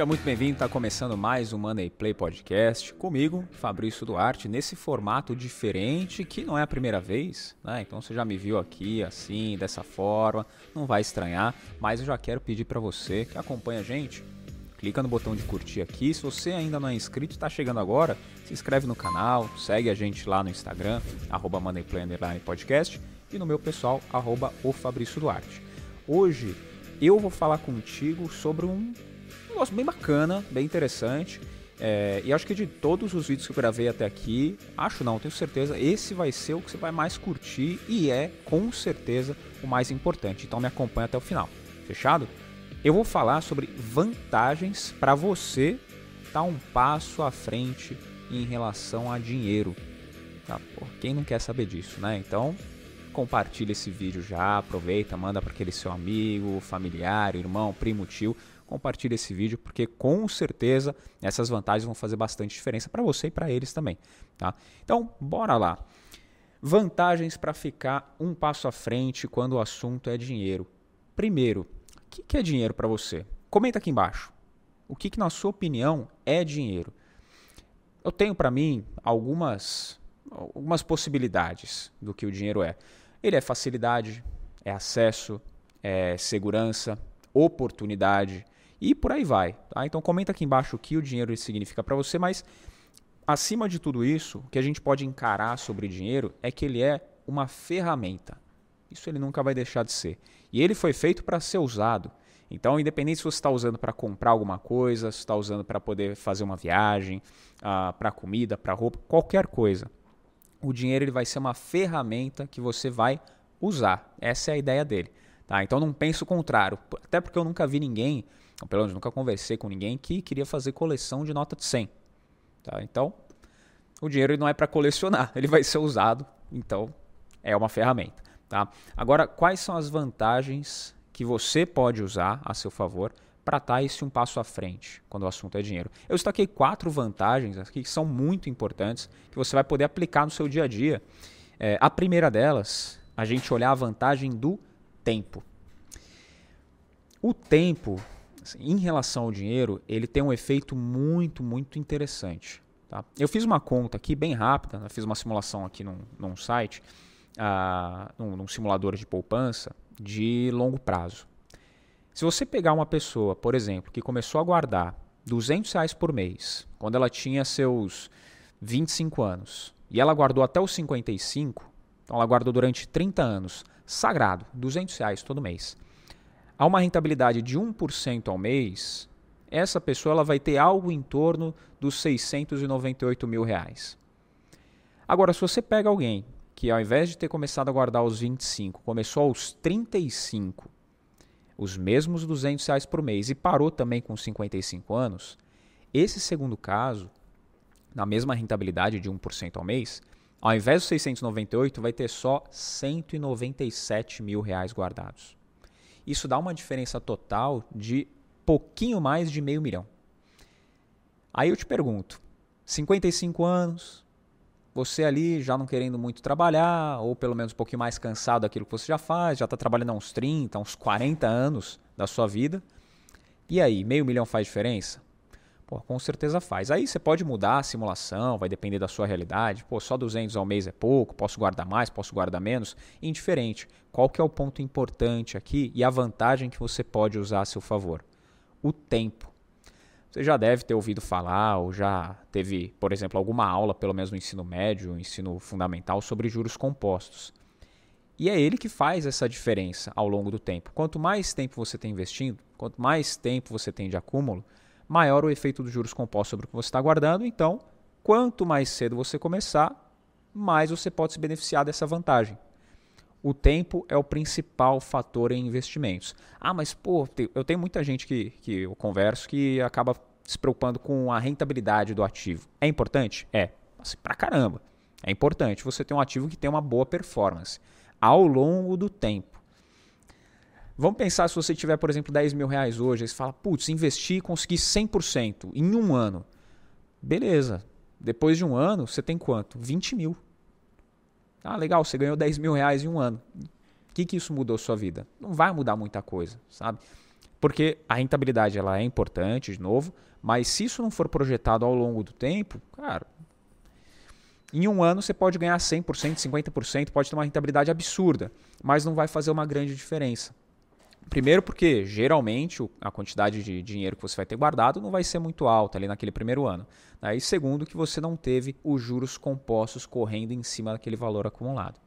Seja muito bem-vindo, está começando mais um Money Play Podcast comigo, Fabrício Duarte, nesse formato diferente que não é a primeira vez, né? Então você já me viu aqui assim, dessa forma, não vai estranhar, mas eu já quero pedir para você que acompanha a gente, clica no botão de curtir aqui. Se você ainda não é inscrito, está chegando agora, se inscreve no canal, segue a gente lá no Instagram, arroba Podcast e no meu pessoal, arroba o Fabrício Duarte. Hoje eu vou falar contigo sobre um negócio bem bacana, bem interessante. É, e acho que de todos os vídeos que eu gravei até aqui, acho não, tenho certeza, esse vai ser o que você vai mais curtir e é com certeza o mais importante. Então me acompanha até o final. Fechado? Eu vou falar sobre vantagens para você estar tá um passo à frente em relação a dinheiro. Tá? Quem não quer saber disso, né? Então compartilha esse vídeo já, aproveita, manda para aquele seu amigo, familiar, irmão, primo, tio compartilhe esse vídeo, porque com certeza essas vantagens vão fazer bastante diferença para você e para eles também. Tá? Então, bora lá. Vantagens para ficar um passo à frente quando o assunto é dinheiro. Primeiro, o que é dinheiro para você? Comenta aqui embaixo. O que, que, na sua opinião, é dinheiro? Eu tenho para mim algumas, algumas possibilidades do que o dinheiro é. Ele é facilidade, é acesso, é segurança, oportunidade, e por aí vai. Tá? Então comenta aqui embaixo o que o dinheiro significa para você, mas acima de tudo isso, o que a gente pode encarar sobre dinheiro é que ele é uma ferramenta. Isso ele nunca vai deixar de ser. E ele foi feito para ser usado. Então, independente se você está usando para comprar alguma coisa, se está usando para poder fazer uma viagem, uh, para comida, para roupa, qualquer coisa, o dinheiro ele vai ser uma ferramenta que você vai usar. Essa é a ideia dele. Tá? Então, não pense o contrário. Até porque eu nunca vi ninguém pelo menos nunca conversei com ninguém que queria fazer coleção de nota de 100. Tá? Então, o dinheiro não é para colecionar, ele vai ser usado, então é uma ferramenta. Tá? Agora, quais são as vantagens que você pode usar a seu favor para estar esse um passo à frente quando o assunto é dinheiro? Eu destaquei quatro vantagens aqui que são muito importantes que você vai poder aplicar no seu dia a dia. É, a primeira delas, a gente olhar a vantagem do tempo. O tempo em relação ao dinheiro, ele tem um efeito muito, muito interessante. Tá? Eu fiz uma conta aqui bem rápida, né? fiz uma simulação aqui num, num site, uh, num, num simulador de poupança de longo prazo. Se você pegar uma pessoa, por exemplo, que começou a guardar 200 reais por mês, quando ela tinha seus 25 anos, e ela guardou até os 55, então ela guardou durante 30 anos, sagrado, 200 reais todo mês a uma rentabilidade de 1% ao mês, essa pessoa ela vai ter algo em torno dos 698 mil reais. Agora, se você pega alguém que ao invés de ter começado a guardar aos 25, começou aos 35, os mesmos 200 reais por mês e parou também com 55 anos, esse segundo caso, na mesma rentabilidade de 1% ao mês, ao invés dos 698, vai ter só 197 mil reais guardados. Isso dá uma diferença total de pouquinho mais de meio milhão. Aí eu te pergunto: 55 anos, você ali já não querendo muito trabalhar, ou pelo menos um pouquinho mais cansado daquilo que você já faz, já está trabalhando há uns 30, uns 40 anos da sua vida. E aí, meio milhão faz diferença? Pô, com certeza faz. Aí você pode mudar a simulação, vai depender da sua realidade. Pô, só 200 ao mês é pouco, posso guardar mais, posso guardar menos. Indiferente. Qual que é o ponto importante aqui e a vantagem que você pode usar a seu favor? O tempo. Você já deve ter ouvido falar ou já teve, por exemplo, alguma aula, pelo menos no ensino médio, ensino fundamental, sobre juros compostos. E é ele que faz essa diferença ao longo do tempo. Quanto mais tempo você tem investindo, quanto mais tempo você tem de acúmulo, maior o efeito dos juros compostos sobre o que você está guardando. Então, quanto mais cedo você começar, mais você pode se beneficiar dessa vantagem. O tempo é o principal fator em investimentos. Ah, mas pô, eu tenho muita gente que, que eu converso que acaba se preocupando com a rentabilidade do ativo. É importante? É. Assim, pra caramba. É importante você ter um ativo que tem uma boa performance ao longo do tempo. Vamos pensar se você tiver, por exemplo, 10 mil reais hoje, aí você fala, putz, investi e consegui 100% em um ano. Beleza. Depois de um ano, você tem quanto? 20 mil. Ah, legal, você ganhou 10 mil reais em um ano. O que, que isso mudou sua vida? Não vai mudar muita coisa, sabe? Porque a rentabilidade ela é importante, de novo, mas se isso não for projetado ao longo do tempo, cara, em um ano você pode ganhar 100%, 50%, pode ter uma rentabilidade absurda, mas não vai fazer uma grande diferença. Primeiro, porque geralmente a quantidade de dinheiro que você vai ter guardado não vai ser muito alta ali naquele primeiro ano. Né? E segundo, que você não teve os juros compostos correndo em cima daquele valor acumulado.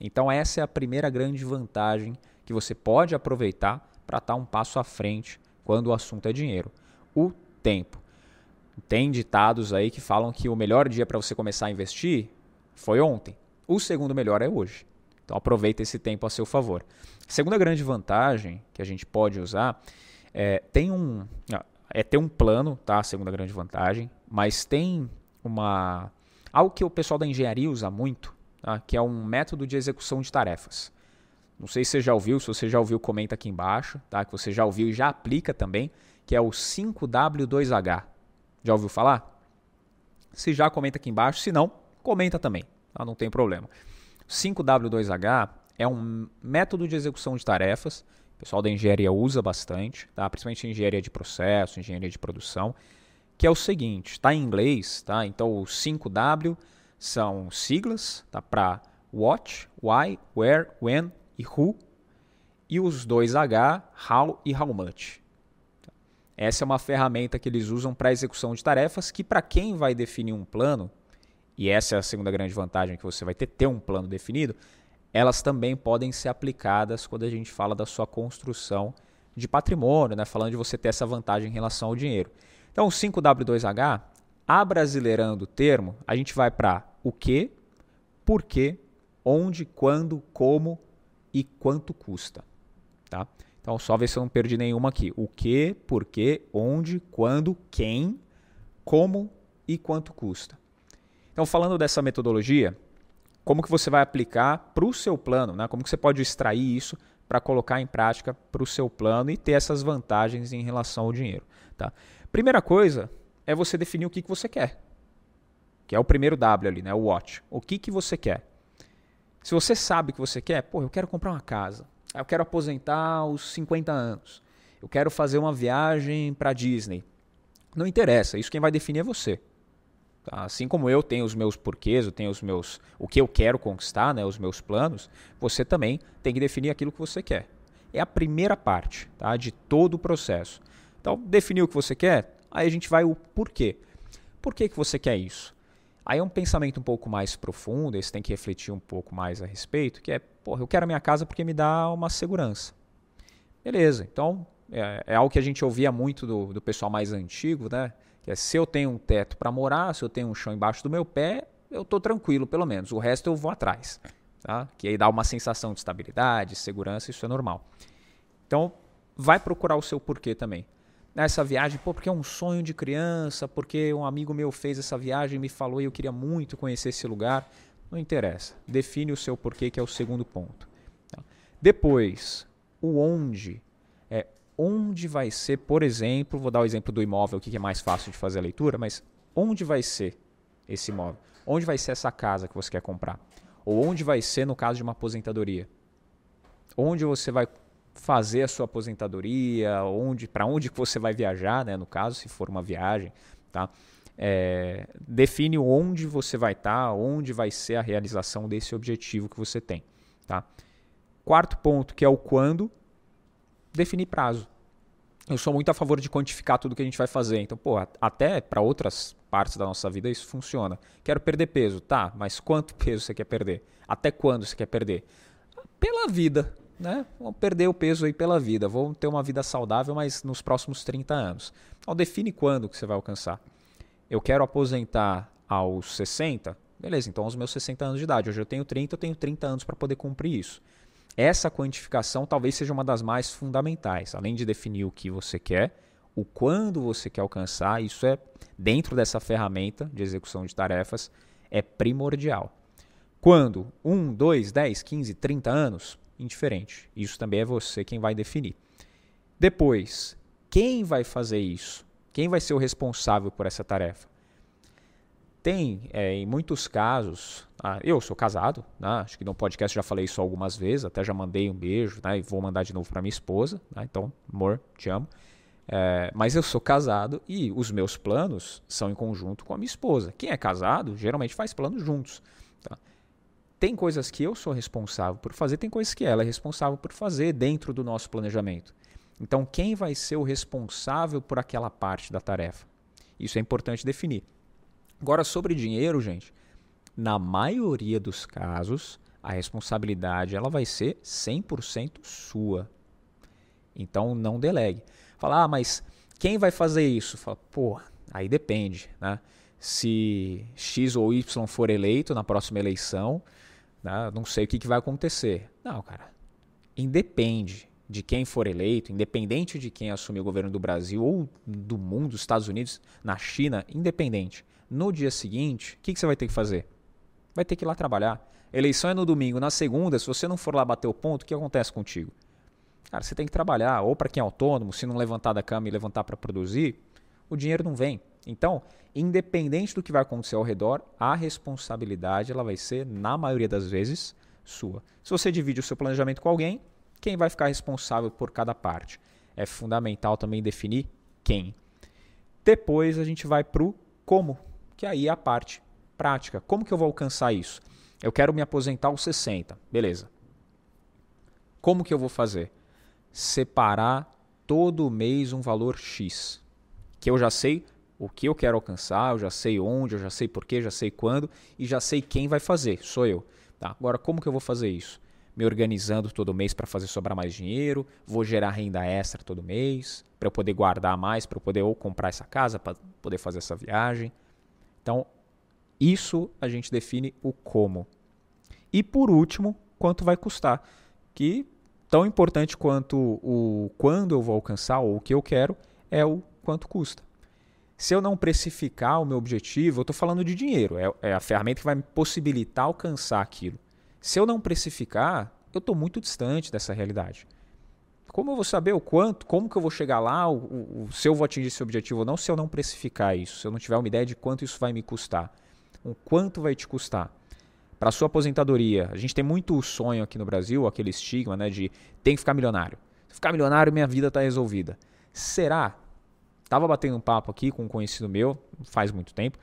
Então, essa é a primeira grande vantagem que você pode aproveitar para estar um passo à frente quando o assunto é dinheiro. O tempo. Tem ditados aí que falam que o melhor dia para você começar a investir foi ontem. O segundo melhor é hoje. Então aproveita esse tempo a seu favor. Segunda grande vantagem que a gente pode usar é tem um é ter um plano, tá? Segunda grande vantagem, mas tem uma algo que o pessoal da engenharia usa muito, tá? que é um método de execução de tarefas. Não sei se você já ouviu, se você já ouviu, comenta aqui embaixo, tá? Que você já ouviu e já aplica também, que é o 5W2H. Já ouviu falar? Se já, comenta aqui embaixo. Se não, comenta também. Tá? Não tem problema. 5W2H é um método de execução de tarefas. O pessoal da engenharia usa bastante, tá? principalmente engenharia de processo, engenharia de produção, que é o seguinte, está em inglês, tá? Então o 5W são siglas tá? para what, why, where, when e who, e os dois H, how e how much. Essa é uma ferramenta que eles usam para execução de tarefas que para quem vai definir um plano, e essa é a segunda grande vantagem que você vai ter, ter um plano definido, elas também podem ser aplicadas quando a gente fala da sua construção de patrimônio, né? falando de você ter essa vantagem em relação ao dinheiro. Então, o 5W2H, abrasileirando o termo, a gente vai para o que, por quê, onde, quando, como e quanto custa. Tá? Então, só ver se eu não perdi nenhuma aqui. O que, por quê, onde, quando, quem, como e quanto custa. Então, falando dessa metodologia, como que você vai aplicar para o seu plano, né? como que você pode extrair isso para colocar em prática para o seu plano e ter essas vantagens em relação ao dinheiro. Tá? Primeira coisa é você definir o que, que você quer, que é o primeiro W ali, né? o what. O que, que você quer? Se você sabe o que você quer, pô, eu quero comprar uma casa. Eu quero aposentar aos 50 anos. Eu quero fazer uma viagem para Disney. Não interessa, isso quem vai definir é você. Assim como eu tenho os meus porquês, eu tenho os meus o que eu quero conquistar, né, os meus planos, você também tem que definir aquilo que você quer. É a primeira parte, tá, de todo o processo. Então, definir o que você quer, aí a gente vai o porquê. Por que, que você quer isso? Aí é um pensamento um pouco mais profundo, você tem que refletir um pouco mais a respeito, que é, porra, eu quero a minha casa porque me dá uma segurança. Beleza, então é, é algo que a gente ouvia muito do, do pessoal mais antigo, né? É se eu tenho um teto para morar, se eu tenho um chão embaixo do meu pé, eu estou tranquilo pelo menos. O resto eu vou atrás. Tá? Que aí dá uma sensação de estabilidade, segurança, isso é normal. Então, vai procurar o seu porquê também nessa viagem, pô, porque é um sonho de criança, porque um amigo meu fez essa viagem e me falou e eu queria muito conhecer esse lugar. Não interessa. Define o seu porquê, que é o segundo ponto. Tá? Depois, o onde. Onde vai ser, por exemplo, vou dar o exemplo do imóvel, que é mais fácil de fazer a leitura, mas onde vai ser esse imóvel? Onde vai ser essa casa que você quer comprar? Ou onde vai ser no caso de uma aposentadoria? Onde você vai fazer a sua aposentadoria, onde, para onde que você vai viajar, né, no caso, se for uma viagem, tá? É, define onde você vai estar, tá, onde vai ser a realização desse objetivo que você tem, tá? Quarto ponto, que é o quando, definir prazo. Eu sou muito a favor de quantificar tudo que a gente vai fazer. Então, pô, até para outras partes da nossa vida isso funciona. Quero perder peso, tá? Mas quanto peso você quer perder? Até quando você quer perder? Pela vida, né? Vão perder o peso aí pela vida, vão ter uma vida saudável, mas nos próximos 30 anos. Então define quando que você vai alcançar. Eu quero aposentar aos 60, beleza, então aos meus 60 anos de idade. Hoje eu tenho 30, eu tenho 30 anos para poder cumprir isso. Essa quantificação talvez seja uma das mais fundamentais, além de definir o que você quer, o quando você quer alcançar, isso é dentro dessa ferramenta de execução de tarefas é primordial. Quando? 1, 2, 10, 15, 30 anos? indiferente. Isso também é você quem vai definir. Depois, quem vai fazer isso? Quem vai ser o responsável por essa tarefa? Tem, é, em muitos casos, ah, eu sou casado, né? acho que no podcast já falei isso algumas vezes, até já mandei um beijo né? e vou mandar de novo para minha esposa, né? então, amor, te amo. É, mas eu sou casado e os meus planos são em conjunto com a minha esposa. Quem é casado geralmente faz planos juntos. Tá? Tem coisas que eu sou responsável por fazer, tem coisas que ela é responsável por fazer dentro do nosso planejamento. Então, quem vai ser o responsável por aquela parte da tarefa? Isso é importante definir. Agora, sobre dinheiro, gente, na maioria dos casos, a responsabilidade ela vai ser 100% sua. Então, não delegue. Fala, ah, mas quem vai fazer isso? Fala, pô, aí depende, né? Se X ou Y for eleito na próxima eleição, né, não sei o que, que vai acontecer. Não, cara, independe de quem for eleito, independente de quem assumir o governo do Brasil ou do mundo, dos Estados Unidos, na China, independente no dia seguinte, o que, que você vai ter que fazer? Vai ter que ir lá trabalhar. Eleição é no domingo. Na segunda, se você não for lá bater o ponto, o que acontece contigo? Cara, você tem que trabalhar. Ou para quem é autônomo, se não levantar da cama e levantar para produzir, o dinheiro não vem. Então, independente do que vai acontecer ao redor, a responsabilidade ela vai ser, na maioria das vezes, sua. Se você divide o seu planejamento com alguém, quem vai ficar responsável por cada parte? É fundamental também definir quem. Depois a gente vai para o como que aí é a parte prática. Como que eu vou alcançar isso? Eu quero me aposentar aos 60, beleza. Como que eu vou fazer? Separar todo mês um valor X, que eu já sei o que eu quero alcançar, eu já sei onde, eu já sei porquê, já sei quando e já sei quem vai fazer, sou eu. Tá? Agora, como que eu vou fazer isso? Me organizando todo mês para fazer sobrar mais dinheiro, vou gerar renda extra todo mês, para eu poder guardar mais, para eu poder ou comprar essa casa, para poder fazer essa viagem. Então, isso a gente define o como. E por último, quanto vai custar, que tão importante quanto o quando eu vou alcançar ou o que eu quero é o quanto custa. Se eu não precificar o meu objetivo, eu estou falando de dinheiro, é, é, a ferramenta que vai me possibilitar alcançar aquilo. Se eu não precificar, eu estou muito distante dessa realidade. Como eu vou saber o quanto, como que eu vou chegar lá, o, o, se eu vou atingir esse objetivo ou não, se eu não precificar isso, se eu não tiver uma ideia de quanto isso vai me custar? O quanto vai te custar? Para a sua aposentadoria, a gente tem muito sonho aqui no Brasil, aquele estigma né, de tem que ficar milionário. Se ficar milionário, minha vida está resolvida. Será? Tava batendo um papo aqui com um conhecido meu, faz muito tempo,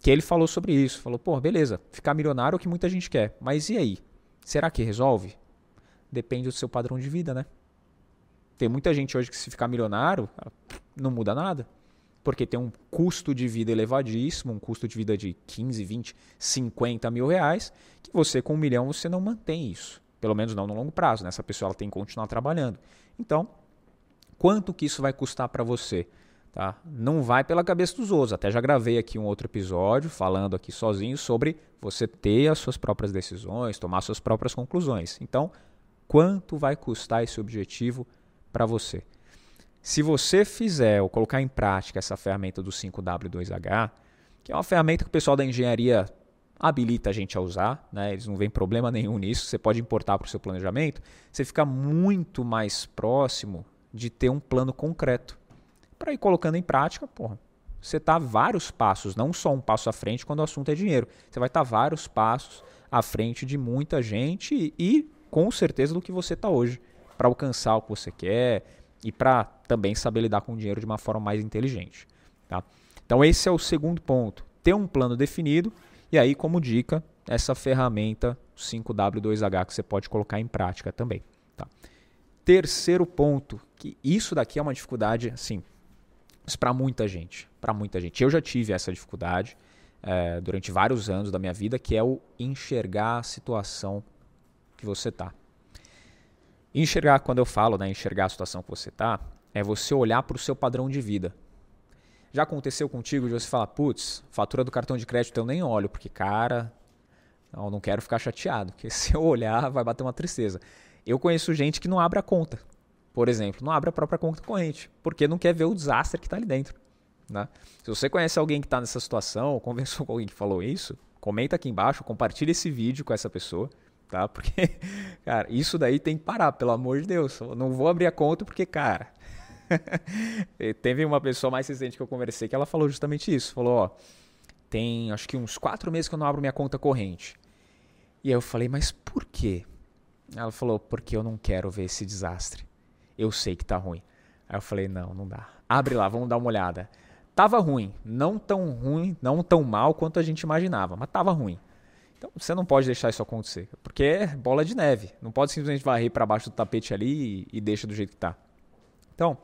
que ele falou sobre isso. Falou, pô, beleza, ficar milionário é o que muita gente quer. Mas e aí? Será que resolve? Depende do seu padrão de vida, né? Tem muita gente hoje que se ficar milionário, não muda nada. Porque tem um custo de vida elevadíssimo, um custo de vida de 15, 20, 50 mil reais, que você com um milhão você não mantém isso. Pelo menos não no longo prazo. Né? Essa pessoa ela tem que continuar trabalhando. Então, quanto que isso vai custar para você? Tá? Não vai pela cabeça dos outros. Até já gravei aqui um outro episódio falando aqui sozinho sobre você ter as suas próprias decisões, tomar suas próprias conclusões. Então, quanto vai custar esse objetivo para você. Se você fizer ou colocar em prática essa ferramenta do 5W2H, que é uma ferramenta que o pessoal da engenharia habilita a gente a usar, né? eles não veem problema nenhum nisso, você pode importar para o seu planejamento, você fica muito mais próximo de ter um plano concreto. Para ir colocando em prática, porra, você está vários passos, não só um passo à frente quando o assunto é dinheiro. Você vai estar tá vários passos à frente de muita gente e, e com certeza do que você está hoje para alcançar o que você quer e para também saber lidar com o dinheiro de uma forma mais inteligente. Tá? Então, esse é o segundo ponto. Ter um plano definido e aí, como dica, essa ferramenta 5W2H que você pode colocar em prática também. Tá? Terceiro ponto, que isso daqui é uma dificuldade, assim, para muita gente. Para muita gente. Eu já tive essa dificuldade é, durante vários anos da minha vida, que é o enxergar a situação que você está. Enxergar, quando eu falo, né, enxergar a situação que você está, é você olhar para o seu padrão de vida. Já aconteceu contigo de você falar, putz, fatura do cartão de crédito eu nem olho, porque, cara, eu não quero ficar chateado, porque se eu olhar vai bater uma tristeza. Eu conheço gente que não abre a conta, por exemplo, não abre a própria conta corrente, porque não quer ver o desastre que está ali dentro. Né? Se você conhece alguém que está nessa situação, ou conversou com alguém que falou isso, comenta aqui embaixo, compartilha esse vídeo com essa pessoa tá? Porque, cara, isso daí tem que parar, pelo amor de Deus. Eu não vou abrir a conta porque, cara. Teve uma pessoa mais recente que eu conversei que ela falou justamente isso. Falou, ó, tem acho que uns quatro meses que eu não abro minha conta corrente. E aí eu falei, mas por quê? Ela falou, porque eu não quero ver esse desastre. Eu sei que tá ruim. Aí eu falei, não, não dá. Abre lá, vamos dar uma olhada. Tava ruim, não tão ruim, não tão mal quanto a gente imaginava, mas tava ruim. Então você não pode deixar isso acontecer, porque é bola de neve. Não pode simplesmente varrer para baixo do tapete ali e, e deixa do jeito que tá. Então,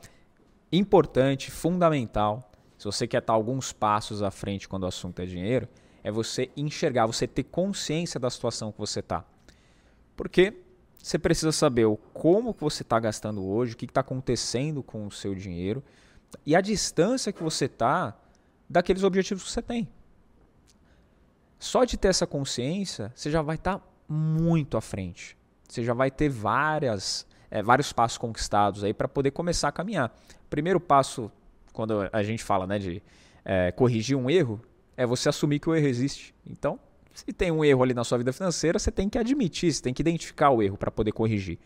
importante, fundamental, se você quer estar alguns passos à frente quando o assunto é dinheiro, é você enxergar, você ter consciência da situação que você está. Porque você precisa saber o como você está gastando hoje, o que está acontecendo com o seu dinheiro e a distância que você está daqueles objetivos que você tem. Só de ter essa consciência, você já vai estar tá muito à frente. Você já vai ter várias, é, vários passos conquistados aí para poder começar a caminhar. Primeiro passo, quando a gente fala né, de é, corrigir um erro, é você assumir que o erro existe. Então, se tem um erro ali na sua vida financeira, você tem que admitir, você tem que identificar o erro para poder corrigir.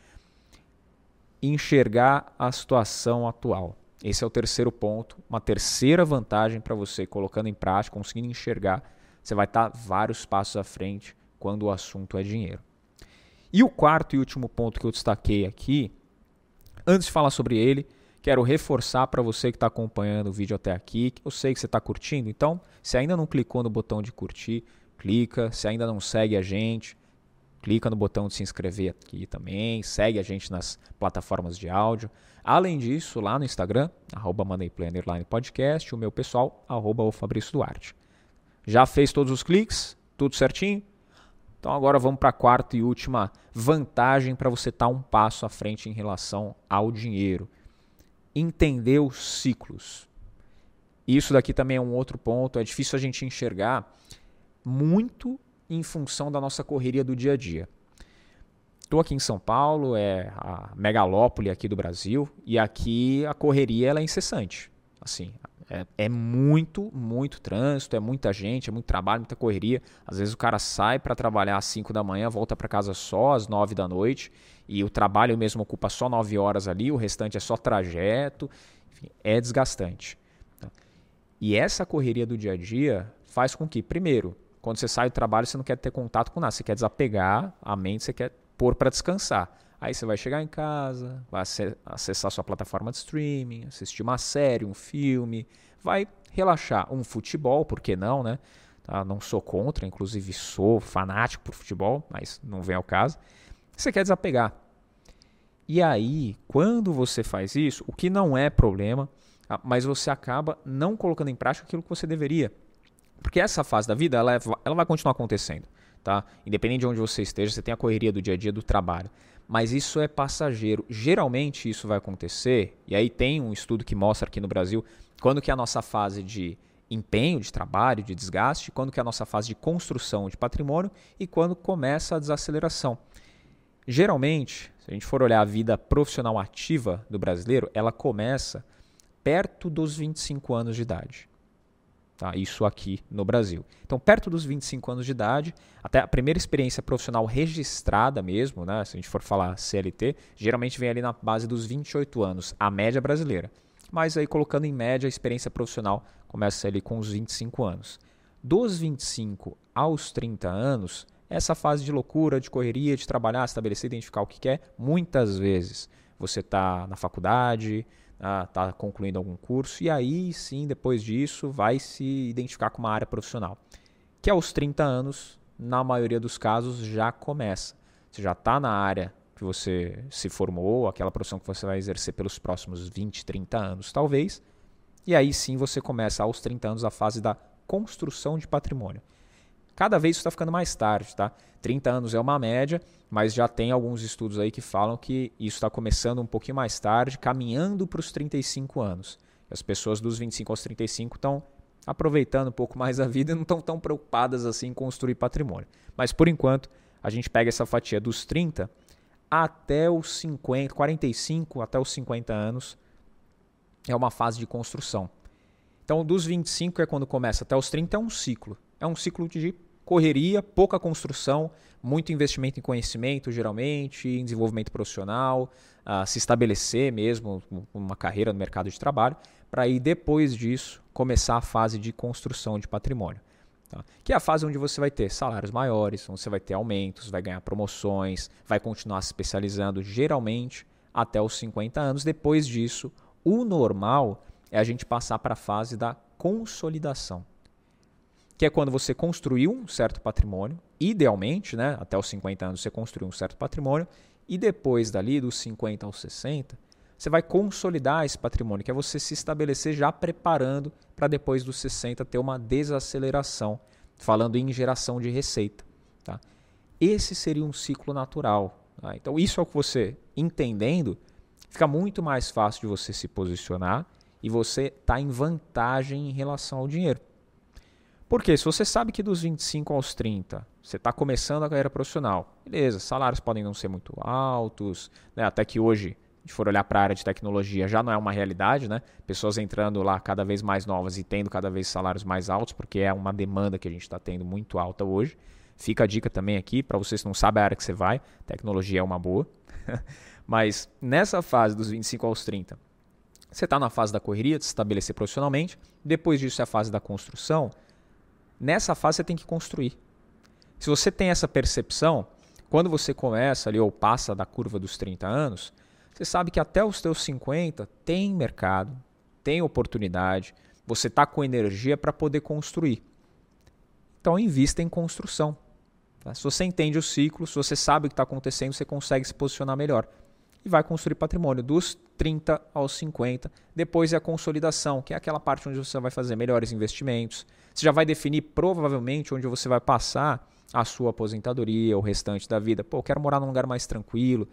Enxergar a situação atual. Esse é o terceiro ponto, uma terceira vantagem para você colocando em prática, conseguindo enxergar, você vai estar vários passos à frente quando o assunto é dinheiro. E o quarto e último ponto que eu destaquei aqui, antes de falar sobre ele, quero reforçar para você que está acompanhando o vídeo até aqui, que eu sei que você está curtindo, então, se ainda não clicou no botão de curtir, clica. Se ainda não segue a gente, clica no botão de se inscrever aqui também. Segue a gente nas plataformas de áudio. Além disso, lá no Instagram, arroba Podcast, o meu pessoal, arroba o Fabrício Duarte. Já fez todos os cliques? Tudo certinho? Então agora vamos para a quarta e última vantagem para você estar tá um passo à frente em relação ao dinheiro. Entender os ciclos. Isso daqui também é um outro ponto, é difícil a gente enxergar muito em função da nossa correria do dia a dia. Estou aqui em São Paulo, é a megalópole aqui do Brasil, e aqui a correria ela é incessante. Assim, é, é, muito, muito trânsito, é muita gente, é muito trabalho, muita correria. Às vezes o cara sai para trabalhar às 5 da manhã, volta para casa só às 9 da noite, e o trabalho mesmo ocupa só 9 horas ali, o restante é só trajeto. Enfim, é desgastante. E essa correria do dia a dia faz com que, primeiro, quando você sai do trabalho, você não quer ter contato com nada, você quer desapegar a mente, você quer pôr para descansar. Aí você vai chegar em casa, vai acessar sua plataforma de streaming, assistir uma série, um filme, vai relaxar. Um futebol, por que não, né? Tá? Não sou contra, inclusive sou fanático por futebol, mas não vem ao caso. Você quer desapegar. E aí, quando você faz isso, o que não é problema, ah, mas você acaba não colocando em prática aquilo que você deveria. Porque essa fase da vida, ela, é, ela vai continuar acontecendo. Tá? Independente de onde você esteja, você tem a correria do dia a dia do trabalho. Mas isso é passageiro. Geralmente isso vai acontecer, e aí tem um estudo que mostra aqui no Brasil quando que é a nossa fase de empenho, de trabalho, de desgaste, quando que é a nossa fase de construção de patrimônio e quando começa a desaceleração. Geralmente, se a gente for olhar a vida profissional ativa do brasileiro, ela começa perto dos 25 anos de idade. Tá? Isso aqui no Brasil. Então, perto dos 25 anos de idade, até a primeira experiência profissional registrada mesmo, né? se a gente for falar CLT, geralmente vem ali na base dos 28 anos, a média brasileira. Mas aí, colocando em média, a experiência profissional começa ali com os 25 anos. Dos 25 aos 30 anos, essa fase de loucura, de correria, de trabalhar, estabelecer, identificar o que quer, muitas vezes você está na faculdade, está ah, concluindo algum curso, e aí sim, depois disso, vai se identificar com uma área profissional. Que aos 30 anos, na maioria dos casos, já começa. Você já está na área que você se formou, aquela profissão que você vai exercer pelos próximos 20, 30 anos, talvez, e aí sim você começa aos 30 anos a fase da construção de patrimônio. Cada vez isso está ficando mais tarde, tá? 30 anos é uma média, mas já tem alguns estudos aí que falam que isso está começando um pouquinho mais tarde, caminhando para os 35 anos. As pessoas dos 25 aos 35 estão aproveitando um pouco mais a vida e não estão tão preocupadas assim em construir patrimônio. Mas por enquanto, a gente pega essa fatia dos 30 até os 50, 45 até os 50 anos é uma fase de construção. Então, dos 25 é quando começa até os 30 é um ciclo. É um ciclo de correria, pouca construção, muito investimento em conhecimento, geralmente, em desenvolvimento profissional, uh, se estabelecer mesmo uma carreira no mercado de trabalho, para aí depois disso começar a fase de construção de patrimônio. Tá? Que é a fase onde você vai ter salários maiores, onde você vai ter aumentos, vai ganhar promoções, vai continuar se especializando, geralmente até os 50 anos. Depois disso, o normal é a gente passar para a fase da consolidação, que é quando você construiu um certo patrimônio, idealmente, né, até os 50 anos você construiu um certo patrimônio, e depois dali, dos 50 aos 60, você vai consolidar esse patrimônio, que é você se estabelecer já preparando para depois dos 60 ter uma desaceleração, falando em geração de receita. Tá? Esse seria um ciclo natural. Tá? Então, isso é o que você entendendo, fica muito mais fácil de você se posicionar e você está em vantagem em relação ao dinheiro. Porque se você sabe que dos 25 aos 30 você está começando a carreira profissional, beleza, salários podem não ser muito altos, né? até que hoje gente for olhar para a área de tecnologia, já não é uma realidade, né? Pessoas entrando lá cada vez mais novas e tendo cada vez salários mais altos, porque é uma demanda que a gente está tendo muito alta hoje. Fica a dica também aqui, para vocês que não sabem a área que você vai, tecnologia é uma boa. Mas nessa fase dos 25 aos 30, você está na fase da correria, de se estabelecer profissionalmente. Depois disso é a fase da construção. Nessa fase você tem que construir. Se você tem essa percepção, quando você começa ali ou passa da curva dos 30 anos, você sabe que até os teus 50 tem mercado, tem oportunidade, você está com energia para poder construir. Então invista em construção. Tá? Se você entende o ciclo, se você sabe o que está acontecendo, você consegue se posicionar melhor. E vai construir patrimônio dos 30 aos 50. Depois é a consolidação, que é aquela parte onde você vai fazer melhores investimentos. Você já vai definir provavelmente onde você vai passar a sua aposentadoria, o restante da vida. Pô, eu quero morar num lugar mais tranquilo,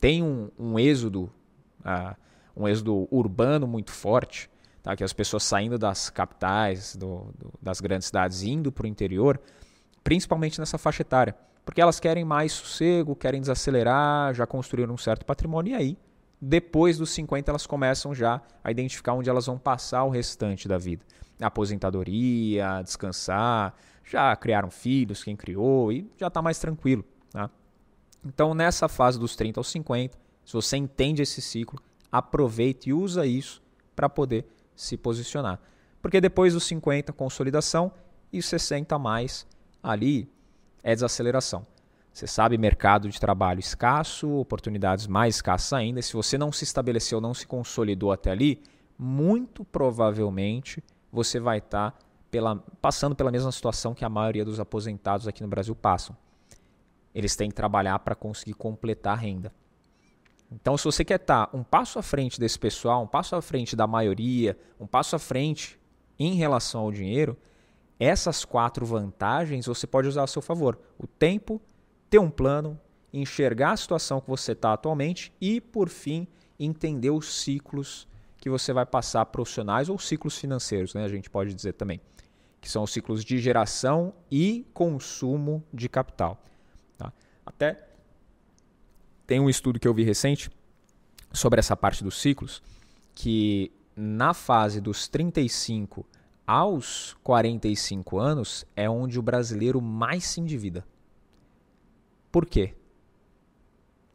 tem um, um êxodo, uh, um êxodo urbano muito forte, tá? que as pessoas saindo das capitais, do, do, das grandes cidades, indo para o interior, principalmente nessa faixa etária, porque elas querem mais sossego, querem desacelerar, já construíram um certo patrimônio, e aí, depois dos 50, elas começam já a identificar onde elas vão passar o restante da vida. aposentadoria, descansar, já criaram filhos, quem criou, e já está mais tranquilo. Tá? Então, nessa fase dos 30 aos 50, se você entende esse ciclo, aproveite e usa isso para poder se posicionar. Porque depois dos 50, consolidação, e 60 mais ali é desaceleração. Você sabe, mercado de trabalho escasso, oportunidades mais escassas ainda. Se você não se estabeleceu, não se consolidou até ali, muito provavelmente você vai estar tá passando pela mesma situação que a maioria dos aposentados aqui no Brasil passam eles têm que trabalhar para conseguir completar a renda. Então, se você quer estar tá um passo à frente desse pessoal, um passo à frente da maioria, um passo à frente em relação ao dinheiro, essas quatro vantagens você pode usar a seu favor. O tempo, ter um plano, enxergar a situação que você está atualmente e, por fim, entender os ciclos que você vai passar profissionais ou ciclos financeiros, né? a gente pode dizer também, que são os ciclos de geração e consumo de capital. Tá? Até tem um estudo que eu vi recente sobre essa parte dos ciclos, que na fase dos 35 aos 45 anos é onde o brasileiro mais se endivida. Por quê?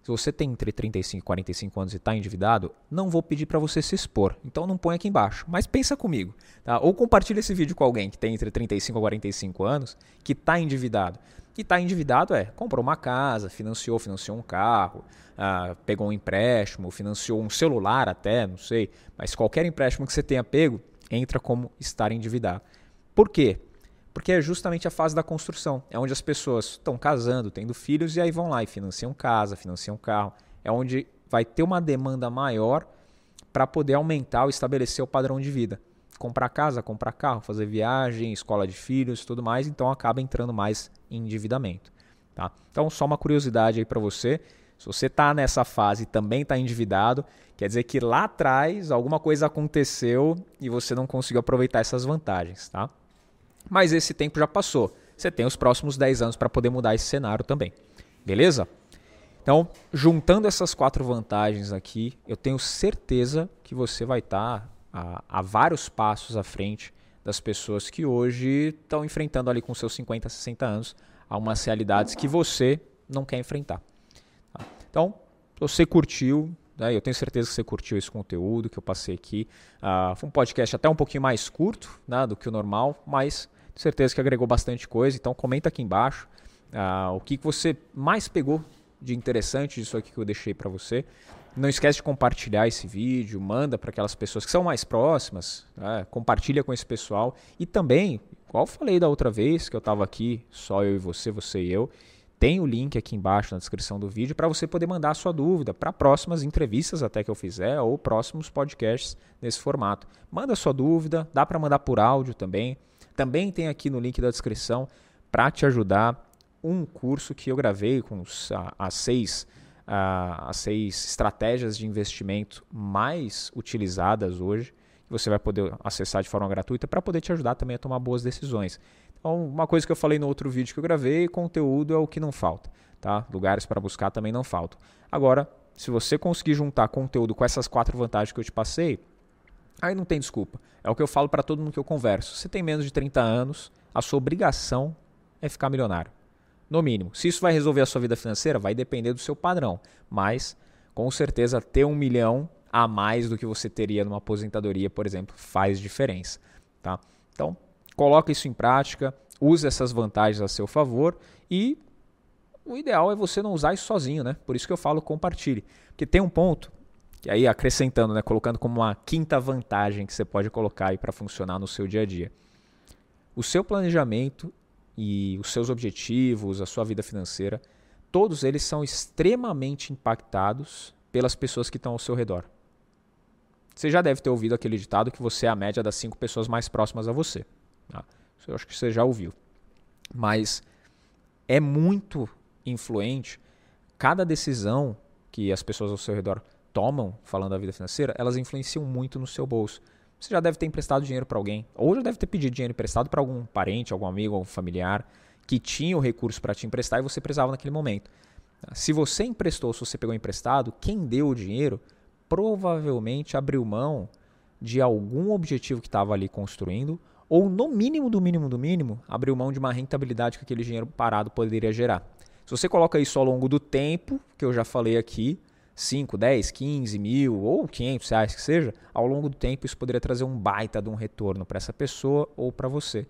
Se você tem entre 35 e 45 anos e está endividado, não vou pedir para você se expor. Então não põe aqui embaixo. Mas pensa comigo. Tá? Ou compartilha esse vídeo com alguém que tem entre 35 e 45 anos, que está endividado. E está endividado é, comprou uma casa, financiou, financiou um carro, ah, pegou um empréstimo, financiou um celular até, não sei. Mas qualquer empréstimo que você tenha pego, entra como estar endividado. Por quê? Porque é justamente a fase da construção. É onde as pessoas estão casando, tendo filhos e aí vão lá e financiam casa, financiam carro. É onde vai ter uma demanda maior para poder aumentar ou estabelecer o padrão de vida. Comprar casa, comprar carro, fazer viagem, escola de filhos, tudo mais, então acaba entrando mais em endividamento. Tá? Então, só uma curiosidade aí para você. Se você está nessa fase e também está endividado, quer dizer que lá atrás alguma coisa aconteceu e você não conseguiu aproveitar essas vantagens. Tá? Mas esse tempo já passou. Você tem os próximos 10 anos para poder mudar esse cenário também. Beleza? Então, juntando essas quatro vantagens aqui, eu tenho certeza que você vai estar tá a, a, vários passos à frente das pessoas que hoje estão enfrentando ali com seus 50, 60 anos algumas realidades que você não quer enfrentar. Então, se você curtiu, né, eu tenho certeza que você curtiu esse conteúdo que eu passei aqui. Uh, foi um podcast até um pouquinho mais curto né, do que o normal, mas certeza que agregou bastante coisa, então comenta aqui embaixo uh, o que, você mais pegou de interessante disso aqui que eu deixei para você. Não esquece de compartilhar esse vídeo, manda para aquelas pessoas que são mais próximas, né? compartilha com esse pessoal. E também, igual falei da outra vez que eu estava aqui, só eu e você, você e eu, tem o link aqui embaixo na descrição do vídeo para você poder mandar a sua dúvida para próximas entrevistas até que eu fizer ou próximos podcasts nesse formato. Manda a sua dúvida, dá para mandar por áudio também. Também tem aqui no link da descrição para te ajudar um curso que eu gravei com as seis as seis estratégias de investimento mais utilizadas hoje, que você vai poder acessar de forma gratuita para poder te ajudar também a tomar boas decisões. Então, uma coisa que eu falei no outro vídeo que eu gravei, conteúdo é o que não falta, tá? Lugares para buscar também não faltam. Agora, se você conseguir juntar conteúdo com essas quatro vantagens que eu te passei, aí não tem desculpa. É o que eu falo para todo mundo que eu converso. Você tem menos de 30 anos, a sua obrigação é ficar milionário. No mínimo. Se isso vai resolver a sua vida financeira, vai depender do seu padrão. Mas, com certeza, ter um milhão a mais do que você teria numa aposentadoria, por exemplo, faz diferença. Tá? Então, coloque isso em prática, use essas vantagens a seu favor e o ideal é você não usar isso sozinho, né? Por isso que eu falo compartilhe. Porque tem um ponto, que aí acrescentando, né, colocando como uma quinta vantagem que você pode colocar aí para funcionar no seu dia a dia. O seu planejamento e os seus objetivos, a sua vida financeira, todos eles são extremamente impactados pelas pessoas que estão ao seu redor. Você já deve ter ouvido aquele ditado que você é a média das cinco pessoas mais próximas a você. Tá? Eu acho que você já ouviu. Mas é muito influente cada decisão que as pessoas ao seu redor tomam, falando da vida financeira, elas influenciam muito no seu bolso. Você já deve ter emprestado dinheiro para alguém, ou já deve ter pedido dinheiro emprestado para algum parente, algum amigo, algum familiar que tinha o recurso para te emprestar e você precisava naquele momento. Se você emprestou, se você pegou emprestado, quem deu o dinheiro provavelmente abriu mão de algum objetivo que estava ali construindo, ou no mínimo do mínimo do mínimo, abriu mão de uma rentabilidade que aquele dinheiro parado poderia gerar. Se você coloca isso ao longo do tempo, que eu já falei aqui, 5, 10, 15 mil ou 500 reais que seja, ao longo do tempo isso poderia trazer um baita de um retorno para essa pessoa ou para você.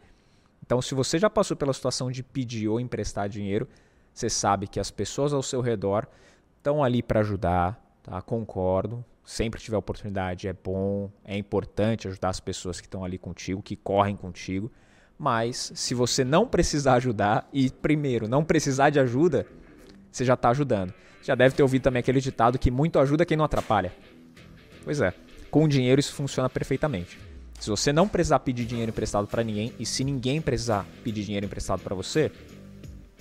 Então, se você já passou pela situação de pedir ou emprestar dinheiro, você sabe que as pessoas ao seu redor estão ali para ajudar, tá? Concordo. Sempre tiver oportunidade é bom, é importante ajudar as pessoas que estão ali contigo, que correm contigo. Mas se você não precisar ajudar e primeiro não precisar de ajuda, você já está ajudando. Já deve ter ouvido também aquele ditado que muito ajuda quem não atrapalha. Pois é, com dinheiro isso funciona perfeitamente. Se você não precisar pedir dinheiro emprestado para ninguém e se ninguém precisar pedir dinheiro emprestado para você,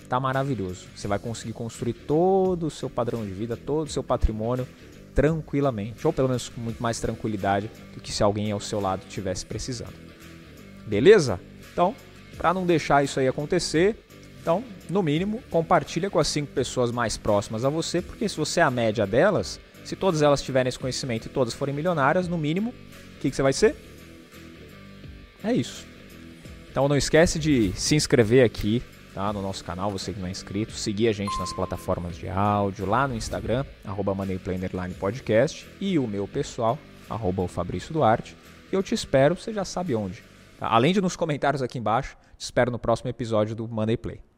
tá maravilhoso. Você vai conseguir construir todo o seu padrão de vida, todo o seu patrimônio tranquilamente, ou pelo menos com muito mais tranquilidade do que se alguém ao seu lado estivesse precisando. Beleza? Então, para não deixar isso aí acontecer, então, no mínimo, compartilha com as cinco pessoas mais próximas a você, porque se você é a média delas, se todas elas tiverem esse conhecimento e todas forem milionárias, no mínimo, o que, que você vai ser? É isso. Então não esquece de se inscrever aqui tá, no nosso canal, você que não é inscrito, seguir a gente nas plataformas de áudio, lá no Instagram, arroba Podcast, e o meu pessoal, arroba o Fabrício Duarte. E eu te espero, você já sabe onde. Tá? Além de nos comentários aqui embaixo, te espero no próximo episódio do Money Play.